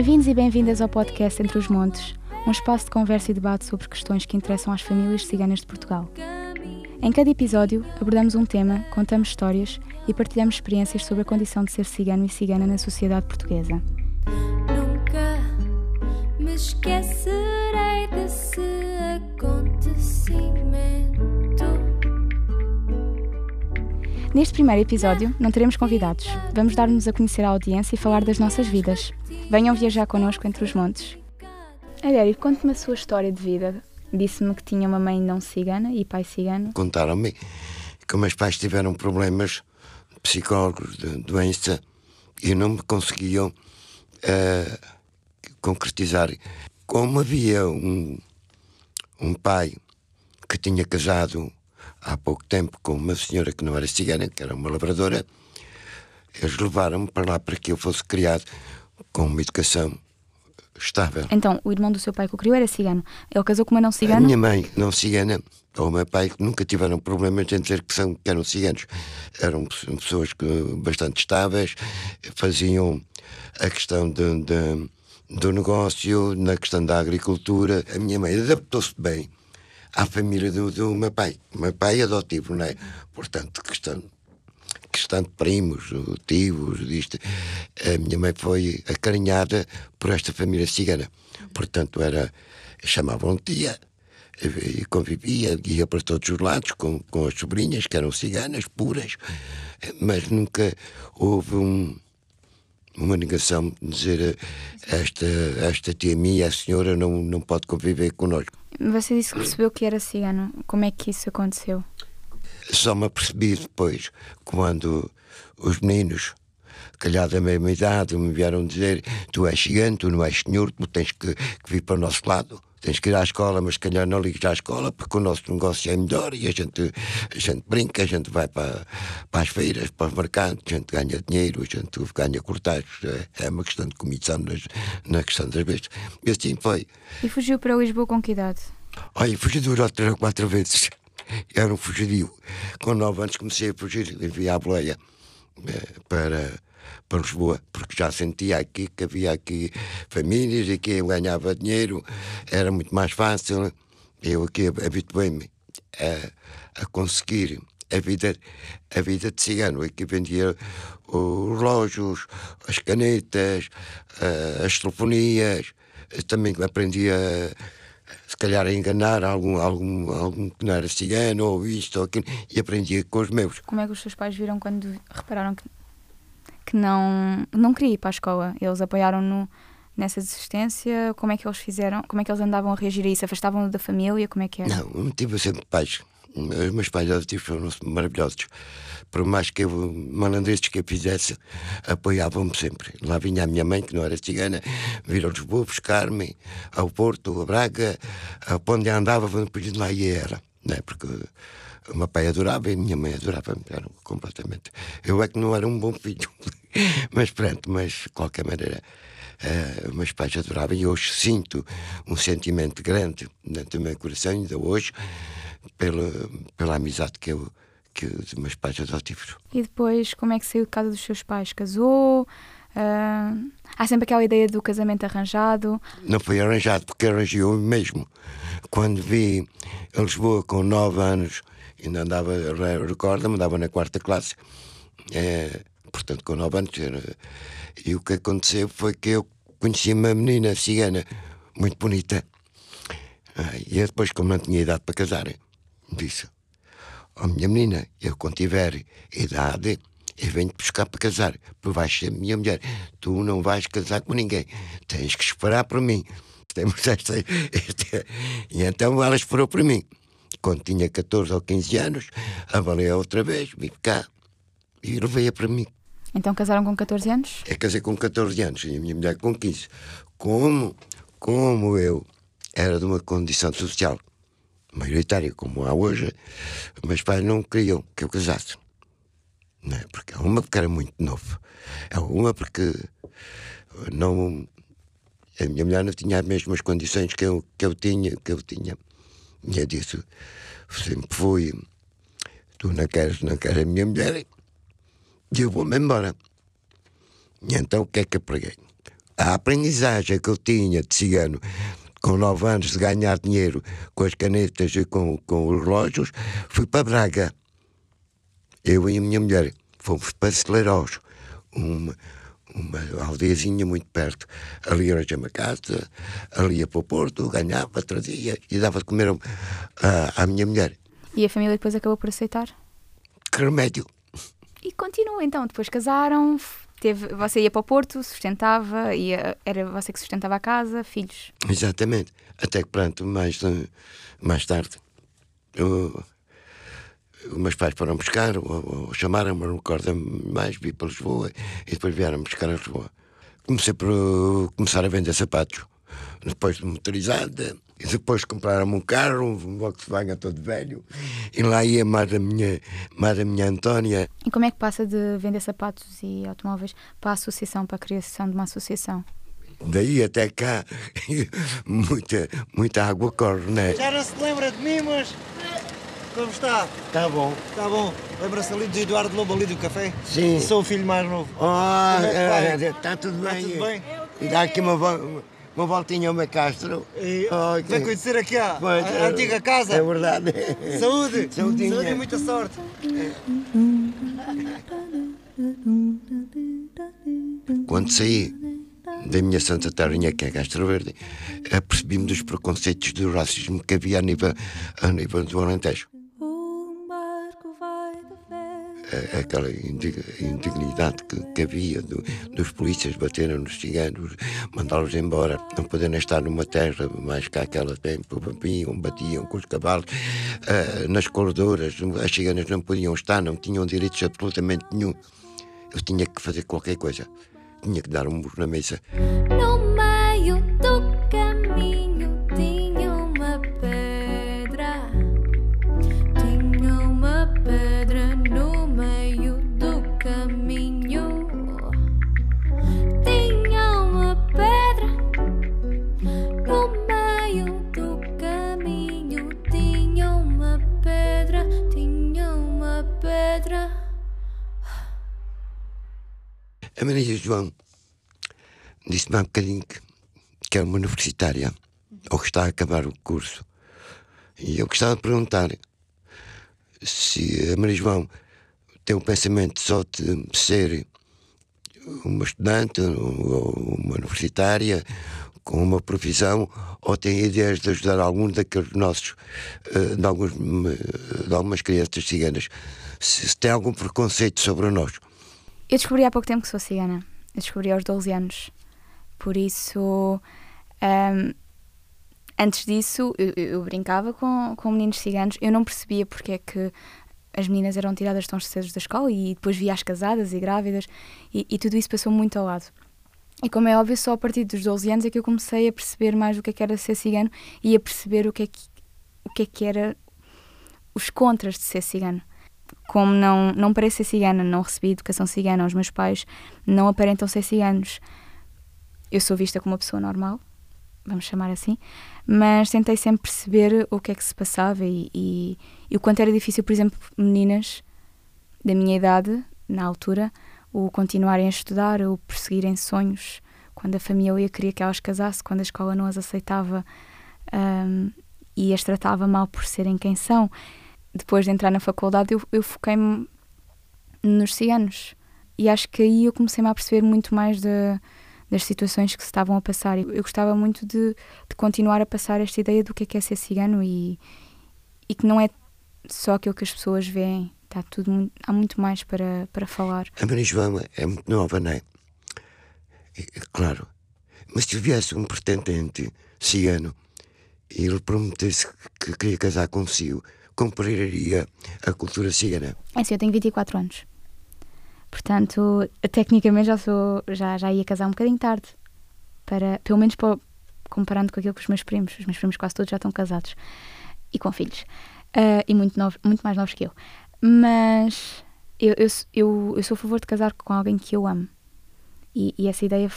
Bem-vindos e bem-vindas ao podcast Entre os Montes, um espaço de conversa e debate sobre questões que interessam às famílias ciganas de Portugal. Em cada episódio, abordamos um tema, contamos histórias e partilhamos experiências sobre a condição de ser cigano e cigana na sociedade portuguesa. Nunca me esquecerei desse acontecimento. Neste primeiro episódio, não teremos convidados. Vamos dar-nos a conhecer à audiência e falar das nossas vidas. Venham viajar connosco entre os montes. Adério, conte-me a sua história de vida. Disse-me que tinha uma mãe não cigana e pai cigano. Contaram-me que meus pais tiveram problemas psicólogos de doença e não me conseguiam eh, concretizar. Como havia um, um pai que tinha casado há pouco tempo com uma senhora que não era cigana, que era uma lavradora, eles levaram-me para lá para que eu fosse criado com uma educação estável. Então, o irmão do seu pai que o criou era cigano. Ele casou com uma não A cigana? minha mãe, não cigana, ou o meu pai, nunca tiveram problemas em dizer que, são, que eram ciganos. Eram pe- pessoas que- bastante estáveis, faziam a questão de, de- do negócio, na questão da agricultura. A minha mãe adaptou-se bem à família do, do meu pai. O meu pai é adotivo, não é? Portanto, questão, questão de primos, tios, disto. A minha mãe foi acarinhada por esta família cigana. Portanto, era, chamavam tia e convivia, ia para todos os lados com, com as sobrinhas, que eram ciganas puras, mas nunca houve um, uma negação de dizer eh, esta, esta tia minha, a senhora, não, não pode conviver connosco. Você disse que percebeu que era cigano. Como é que isso aconteceu? Só me apercebi depois, quando os meninos, calhar da mesma idade, me vieram dizer: Tu és cigano, tu não és senhor, tu tens que, que vir para o nosso lado. Tens que ir à escola, mas calhar não ligues à escola porque o nosso negócio é melhor e a gente, a gente brinca, a gente vai para, para as feiras, para os mercados, a gente ganha dinheiro, a gente ganha cortados. É, é uma questão de comissão nas, na questão das bestas. E assim foi. E fugiu para Lisboa com que idade? Olha, fugi durou três ou quatro vezes. Era um fugidio. Com nove anos comecei a fugir, via a boleia eh, para, para Lisboa, porque já sentia aqui que havia aqui famílias e que eu ganhava dinheiro, era muito mais fácil. Eu aqui habituei-me a, a conseguir a vida, a vida de cigano. Aqui vendia os relógios, as canetas, eh, as telefonias, também aprendi a se calhar a enganar algum, algum, algum que não era cigano ou isto ou aquilo, e aprendia com os meus. Como é que os seus pais viram quando repararam que, que não, não queria ir para a escola? Eles apoiaram-no nessa desistência? Como é que eles fizeram? Como é que eles andavam a reagir a isso? Afastavam-no da família? Como é que era? Não, eu tive sempre pais. Os meus pais adotivos foram maravilhosos. Por mais que eu, malandretes que eu fizesse, apoiavam-me sempre. Lá vinha a minha mãe, que não era cigana, vir a Lisboa buscar-me, ao Porto, a Braga, a onde andava, de lá ia era. Né? Porque o meu pai adorava e a minha mãe adorava-me, completamente. Eu é que não era um bom filho, mas pronto, mas de qualquer maneira. Os meus pais adoravam e hoje sinto um sentimento grande dentro do meu coração, ainda hoje, pela, pela amizade que eu que os meus pais adotivos. E depois, como é que saiu de casa dos seus pais? Casou? Ah, há sempre aquela ideia do casamento arranjado. Não foi arranjado, porque arranjei eu mesmo. Quando vi a Lisboa com nove anos, ainda andava, recorda-me, andava na quarta classe, eh, portanto com nove anos, era- e o que aconteceu foi que eu conheci uma menina cigana, muito bonita, Ah, e eu depois, como não tinha idade para casar, disse: Ó minha menina, eu quando tiver idade, eu venho-te buscar para casar, tu vais ser minha mulher. Tu não vais casar com ninguém, tens que esperar por mim. Temos esta, esta- E então ela esperou por mim. Quando tinha 14 ou 15 anos, avaliei outra vez, vim cá e levei-a para mim. Então casaram com 14 anos? Eu casei com 14 anos e a minha mulher com 15. Como, como eu era de uma condição social maioritária como há hoje, meus pais não queriam que eu casasse. Não é? Porque uma porque era muito novo. É uma porque não a minha mulher não tinha as mesmas condições que eu, que eu tinha, que eu tinha. E eu disse, sempre fui, tu não queres, não queres a minha mulher, e eu vou-me embora. E então o que é que eu preguei? a aprendizagem que eu tinha de cigano com nove anos de ganhar dinheiro com as canetas e com, com os relógios, fui para Braga. Eu e a minha mulher fomos para Celeirós, uma, uma aldeiazinha muito perto. Ali era uma casa, ali ia para o Porto, ganhava, trazia e dava de comer à, à minha mulher. E a família depois acabou por aceitar? Que remédio! E continua então, depois casaram, teve, você ia para o Porto, sustentava, ia, era você que sustentava a casa, filhos. Exatamente. Até que, pronto, mais, mais tarde, eu- os meus pais foram buscar, ou, ou chamaram-me, não recordo mais, vi para Lisboa e depois vieram buscar a Lisboa. Comecei por começar a vender sapatos, depois de motorizada, e depois compraram-me um carro, um Volkswagen todo velho, e lá ia mais a minha, mais a minha Antónia. E como é que passa de vender sapatos e automóveis para a associação, para a criação de uma associação? Daí até cá, muita, muita água corre, né? Já não se lembra de mim, mas. Como está? Tá bom. Está bom. Lembra-se ali de Eduardo Lobo ali do café? Sim. Sou o filho mais novo. Ah, Como é que vai? está tudo Está bem. tudo bem? E dá aqui uma, uma voltinha ao meu Castro. E Oh, vem que- conhecer aqui a, Pois, a é- antiga casa. É verdade. Saúde! Saudinha. Saúde e muita sorte. Quando saí da minha Santa Terrinha, que é Castro Verde, apercebi-me dos preconceitos do racismo que havia a nível, a nível do Alentejo. Aquela indi- indignidade que, que havia do- dos polícias baterem nos ciganos, mandá-los embora, não poderem estar numa terra mais que aquela tempo, batiam, batiam com os cavalos, ah, nas corredoras, as ciganas não podiam estar, não tinham direitos absolutamente nenhum. Eu tinha que fazer qualquer coisa, tinha que dar um murro na mesa. João disse-me há bocadinho que, que é uma universitária, ou que está a acabar o curso. E eu gostava de perguntar se a Maria João tem o pensamento só de ser uma estudante ou uma universitária com uma profissão ou tem ideias de ajudar algum daqueles nossos, eh, de, alguns, de algumas crianças ciganas. Se, se tem algum preconceito sobre nós. Eu descobri há pouco tempo que sou cigana. Descobri aos 12 anos. Por isso, ahm, antes disso, eu- eu brincava com, com meninos ciganos. Eu não percebia porque é que as meninas eram tiradas tão cedo da escola e depois via as casadas e grávidas e, e tudo isso passou muito ao lado. E como é óbvio, só a partir dos 12 anos é que eu comecei a perceber mais o que é que era ser cigano e a perceber o que é que, o que, é que era os contras de ser cigano como não, não pareço ser cigana, não recebi educação cigana, os meus pais não aparentam ser ciganos. Eu sou vista como uma pessoa normal, vamos chamar assim, mas tentei sempre perceber o que é que se passava e, e, e o quanto era difícil, por exemplo, meninas da minha idade, na altura, o continuarem a estudar, o perseguirem sonhos, quando a família queria que elas casassem, quando a escola não as aceitava hum, e as tratava mal por serem quem são depois de entrar na faculdade, eu, eu foquei-me nos ciganos. E acho que aí eu comecei-me a perceber muito mais de, das situações que se estavam a passar. Eu, gostava muito de, de continuar a passar esta ideia do que é, que é ser cigano e, e que não é só aquilo que as pessoas veem. Está tudo, há muito mais para, para falar. A Maria João é muito nova, não é? E, Claro. Mas se viesse um pretendente cigano e ele prometesse que queria casar consigo, compraria a cultura cigana. É assim, eu tenho 24 anos. Portanto, tecnicamente já sou já, já ia casar um bocadinho tarde. Para, pelo menos para, comparando com aquilo que os meus primos. Os meus primos quase todos já estão casados. E com filhos. Ah, e muito, novos, muito mais novos que eu. Mas eu, eu, eu, eu sou a favor de casar com alguém que eu amo. E, e essa ideia,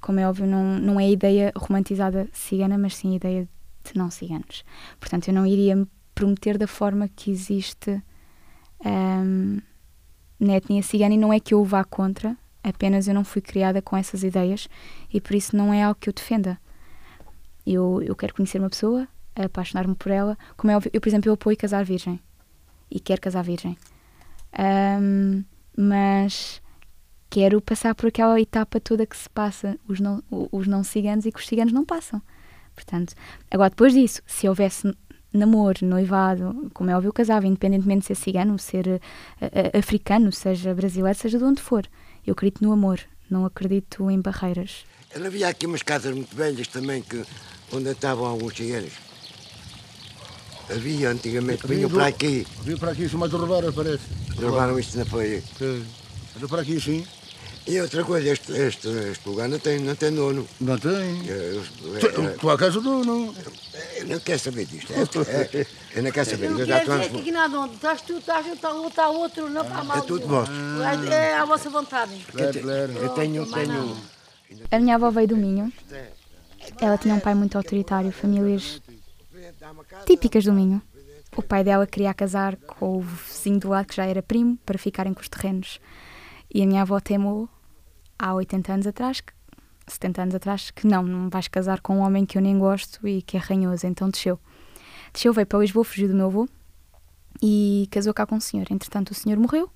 como é óbvio, não, não é ideia romantizada cigana, mas sim ideia de não ciganos. Portanto, eu não iria prometer da forma que existe ahm, na etnia cigana e não é que eu vá contra Apenas eu não fui criada com essas ideias e por isso não é algo que eu defenda. Eu, eu quero conhecer uma pessoa, apaixonar-me por ela. Como é óbvio, eu, por exemplo, eu apoio casar virgem e quero casar virgem. Ahm, mas quero passar por aquela etapa toda que se passa os não, os não ciganos e que os ciganos não passam. Portanto, agora depois disso, se houvesse namoro, noivado, como é óbvio, eu casava, independentemente de ser cigano, ser eh, eh, africano, seja brasileiro, seja de onde for. Eu acredito no amor, não acredito em barreiras. Ela havia aqui umas casas muito velhas também, que, onde estavam alguns ciganos. Havia antigamente, vinham para aqui, Vim para aqui, isso mais roubaram, parece. levaram isto na feia. Sim. Anda para aqui, sim. E outra coisa, este, este, este lugar não tem, não tem dono. Não tem. Eu, Tu, eu, tu a casa do não. eu não quero saber disto. É, é, eu não quero saber. Não Eu já quer dizer estou que aqui nada onde estás tu, estás tu, está está outro, não para mal. É tudo vosso. É, é à vossa vontade. Claro, claro. Eu tenho, tenho, A minha avó veio do Minho. Ela tinha um pai muito autoritário, famílias típicas do Minho. O pai dela queria casar com o vizinho do lado, que já era primo, para ficarem com os terrenos. E a minha avó temou, há 80 anos atrás, que- 70 anos atrás, que não, não vais casar com um homem que eu nem gosto e que é ranhoso. Então desceu. Desceu, veio para Lisboa, fugiu do meu avô e casou cá com um senhor. Entretanto, o senhor morreu.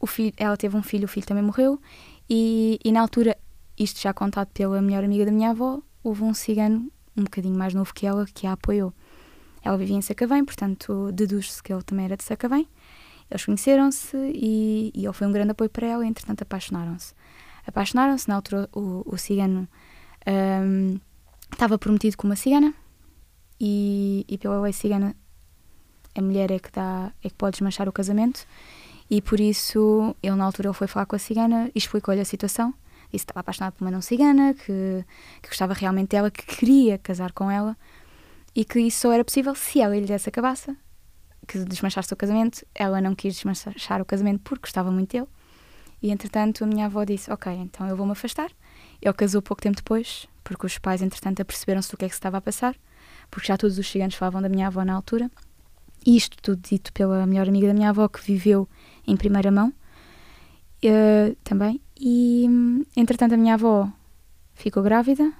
O filho, ela teve um filho, o filho também morreu. E, e na altura, isto já contado pela melhor amiga da minha avó, houve um cigano um bocadinho mais novo que ela que a apoiou. Ela vivia em Sacavém, portanto deduz-se que ele também era de Sacavém. Eles conheceram-se e, e ele foi um grande apoio para ela entretanto apaixonaram-se. Apaixonaram-se, na altura o, o cigano ahm, estava prometido com uma cigana e, e pela lei cigana a mulher é que, dá, é que pode desmanchar o casamento e por isso ele na altura ele foi falar com a cigana e explicou-lhe a situação. Disse que estava apaixonado por uma não cigana que, que gostava realmente dela, que queria casar com ela e que isso só era possível se ela lhe desse a cabaça que desmanchasse o casamento. Ela não quis desmanchar o casamento porque gostava muito dele e entretanto a minha avó disse ok, então eu vou-me afastar ele casou pouco tempo depois porque os pais entretanto aperceberam-se do que é que se estava a passar porque já todos os ciganos falavam da minha avó na altura e isto tudo dito pela melhor amiga da minha avó que viveu em primeira mão eh, também. E entretanto a minha avó ficou grávida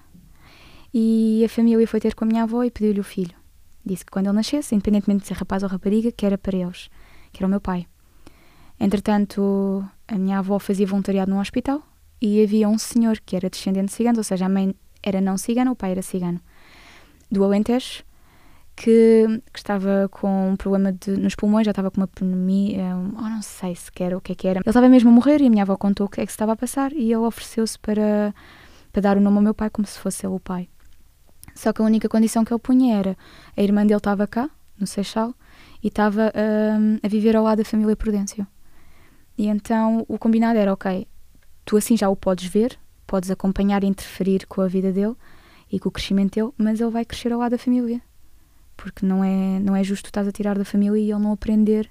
e a família foi ter com a minha avó e pediu-lhe o filho. Disse que quando ele nascesse, independentemente de ser rapaz ou rapariga, que era para eles, que era o meu pai. Entretanto, a minha avó fazia voluntariado num hospital e havia um senhor que era descendente de ciganos, ou seja, a mãe era não cigana, o pai era cigano, do Alentejo, que, que estava com um problema de- nos pulmões, já estava com uma pneumonia, um, oh, não sei sequer o que é que era. Ele estava mesmo a morrer e a minha avó contou o que é que se estava a passar e ele ofereceu-se para, para dar o nome ao meu pai como se fosse ele o pai. Só que a única condição que ele punha era a irmã dele estava cá, no Seixal, e estava hum, a viver ao lado da família Prudêncio. E então o combinado era, ok, tu assim já o podes ver, podes acompanhar e interferir com a vida dele e com o crescimento dele, mas ele vai crescer ao lado da família porque não é, não é justo estás a tirar da família e ele não aprender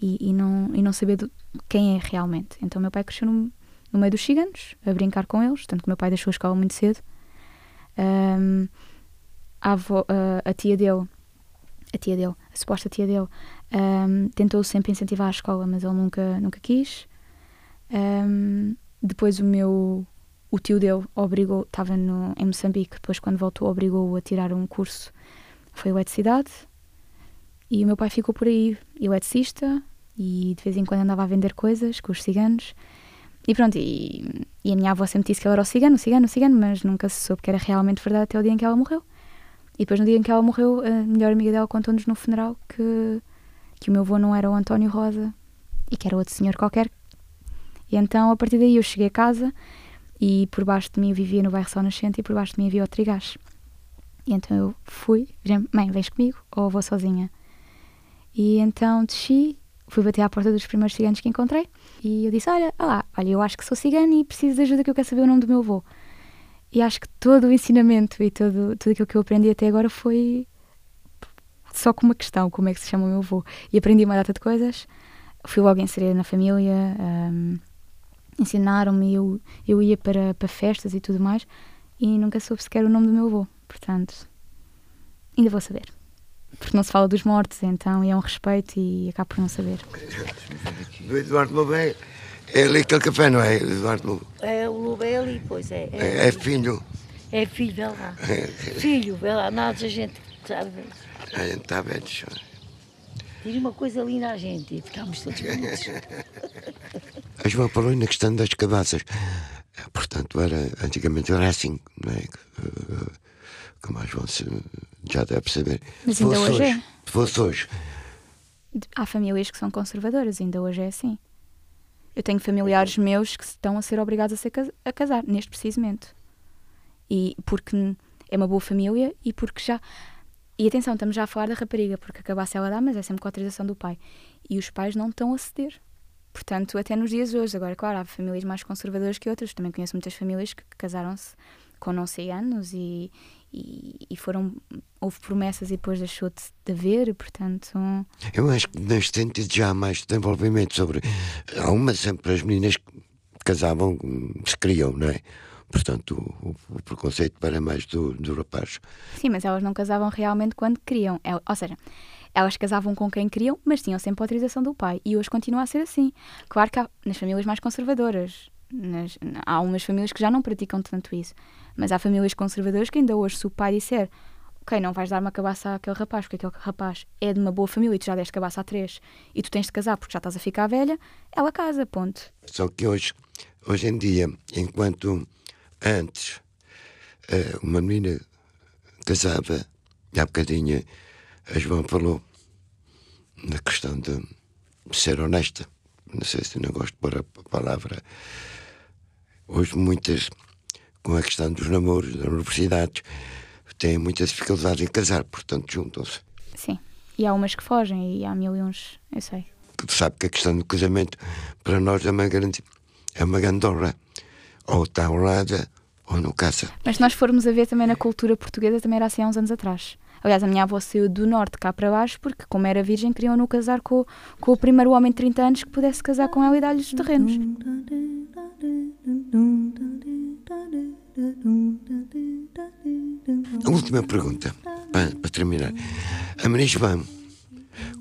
e, e não, e não saber do- quem é realmente. Então, meu pai cresceu no, no meio dos ciganos, a brincar com eles, tanto que meu pai deixou a escola muito cedo. Ahm, a, avó- a tia dele, a tia dele, a suposta tia dele, ahm, tentou sempre incentivar a escola, mas ele nunca, nunca quis. Ahm, depois o meu o tio dele obrigou, estava no, em Moçambique, depois quando voltou obrigou-o a tirar um curso foi eletricidade e o meu pai ficou por aí, eletricista e de vez em quando andava a vender coisas com os ciganos e pronto, e, e a minha avó sempre disse que ele era o cigano, o cigano, o cigano, mas nunca se soube que era realmente verdade até o dia em que ela morreu. E depois no dia em que ela morreu, a melhor amiga dela contou-nos no funeral que, que o meu avô não era o António Rosa e que era outro senhor qualquer. E então a partir daí eu cheguei a casa e por baixo de mim vivia no bairro Sol Nascente e por baixo de mim havia o Trigás. E então eu fui, mãe, vens comigo ou vou sozinha? E então desci, fui bater à porta dos primeiros ciganos que encontrei e eu disse, olha, olá, olha, eu acho que sou cigana e preciso de ajuda que eu quero saber o nome do meu avô. E acho que todo o ensinamento e todo, tudo aquilo que eu aprendi até agora foi só com uma questão, como é que se chama o meu avô. E aprendi uma data de coisas, fui logo inserida na família, hum, ensinaram-me, eu, eu ia para, para festas e tudo mais e nunca soube sequer o nome do meu avô. Portanto, ainda vou saber. Porque não se fala dos mortos, então e é um respeito e acabo por não saber. do Eduardo bem, É ali aquele café, não é, Eduardo Lobo? É, o Lobo é ali, pois é. É, É, é filho. é filho, vê lá. Filho, vê lá, nada a gente sabe. A gente está velho. Diz uma coisa linda à gente e ficamos todos bonitos. A João falou na questão das cabaças. Portanto, era, antigamente era assim, não é? Eh, Como a João se- já deve saber. Mas ainda fosse hoje é. Se fosse hoje, Há famílias que são conservadoras, ainda hoje é assim. Eu tenho familiares meus que estão a ser obrigados a, ser a casar, neste preciso momento. E porque é uma boa família e porque já. E atenção, estamos já a falar da rapariga, porque acabasse ela dá, mas é sempre com a autorização do pai. E os pais não estão a ceder. Portanto, até nos dias de hoje, agora, claro, há famílias mais conservadoras que outras. Também conheço muitas famílias que que casaram-se com não sei anos e, e, e foram. Houve promessas e depois deixou de, de haver, portanto. eu acho que neste sentido já há mais desenvolvimento sobre. Há uma sempre as meninas que casavam, se criam, não é? Portanto, o, o preconceito para mais do, do rapaz. Sim, mas elas não casavam realmente quando queriam. El- Ou seja, elas casavam com quem queriam, mas tinham sempre a autorização do pai. E hoje continua a ser assim. Claro que há nas famílias mais conservadoras. Nas- há umas famílias que já não praticam tanto isso. Mas há famílias conservadoras que ainda hoje, se o pai disser ok, não vais dar uma cabaça àquele rapaz, porque aquele rapaz é de uma boa família e tu já deste cabaça a três e tu tens de casar porque já estás a ficar velha, ela casa, ponto. Só que hoje, hoje em dia, enquanto antes eh, uma menina casava, e há bocadinho a João falou na questão de ser honesta. Não sei se não gosto de pôr a palavra. Hoje muitas, com a questão dos namoros, das universidades, têm muitas dificuldades em casar, portanto juntam-se. Sim. E há umas que fogem e há mil e uns, eu sei. Tu sabe que a questão do casamento para nós é uma grande, é uma grande honra. Ou está honrada ou não casa. Mas se nós formos a ver também na cultura portuguesa, também era assim há uns anos atrás. Aliás, a minha avó saiu do norte cá para baixo porque, como era virgem, queriam no casar com, com o primeiro homem de 30 anos que pudesse casar com ela e dar-lhe os terrenos. Última pergunta, para, terminar. A João,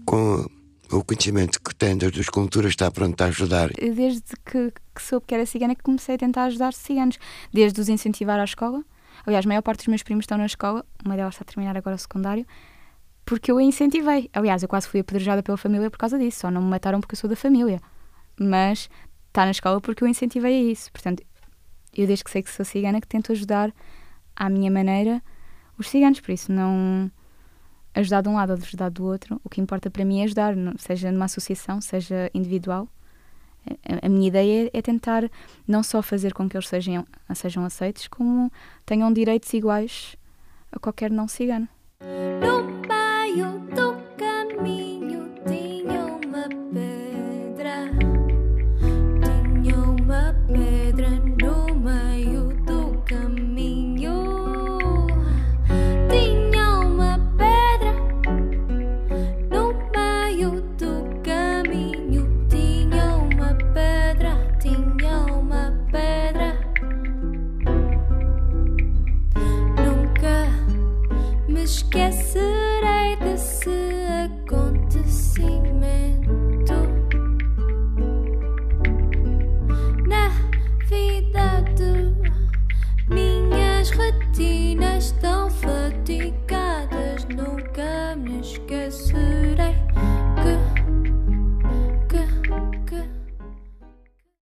com o conhecimento que tem das duas culturas, está pronta a ajudar. Desde que, que soube que era cigana, que comecei a tentar ajudar ciganos. Desde os incentivar à escola. Aliás, a maior parte dos meus primos estão na escola, uma delas está a terminar agora o secundário, porque eu a incentivei. Aliás, eu quase fui apedrejada pela família por causa disso, só não me mataram porque eu sou da família. Mas está na escola porque eu incentivei a isso. Portanto, eu desde que sei que sou cigana que tento ajudar à minha maneira os ciganos, por isso não ajudar de um lado ou ajudar do outro. O que importa para mim é ajudar, seja numa associação, seja individual. A- minha ideia é tentar não só fazer com que eles sejam, sejam aceitos, como tenham direitos iguais a qualquer não cigano. No do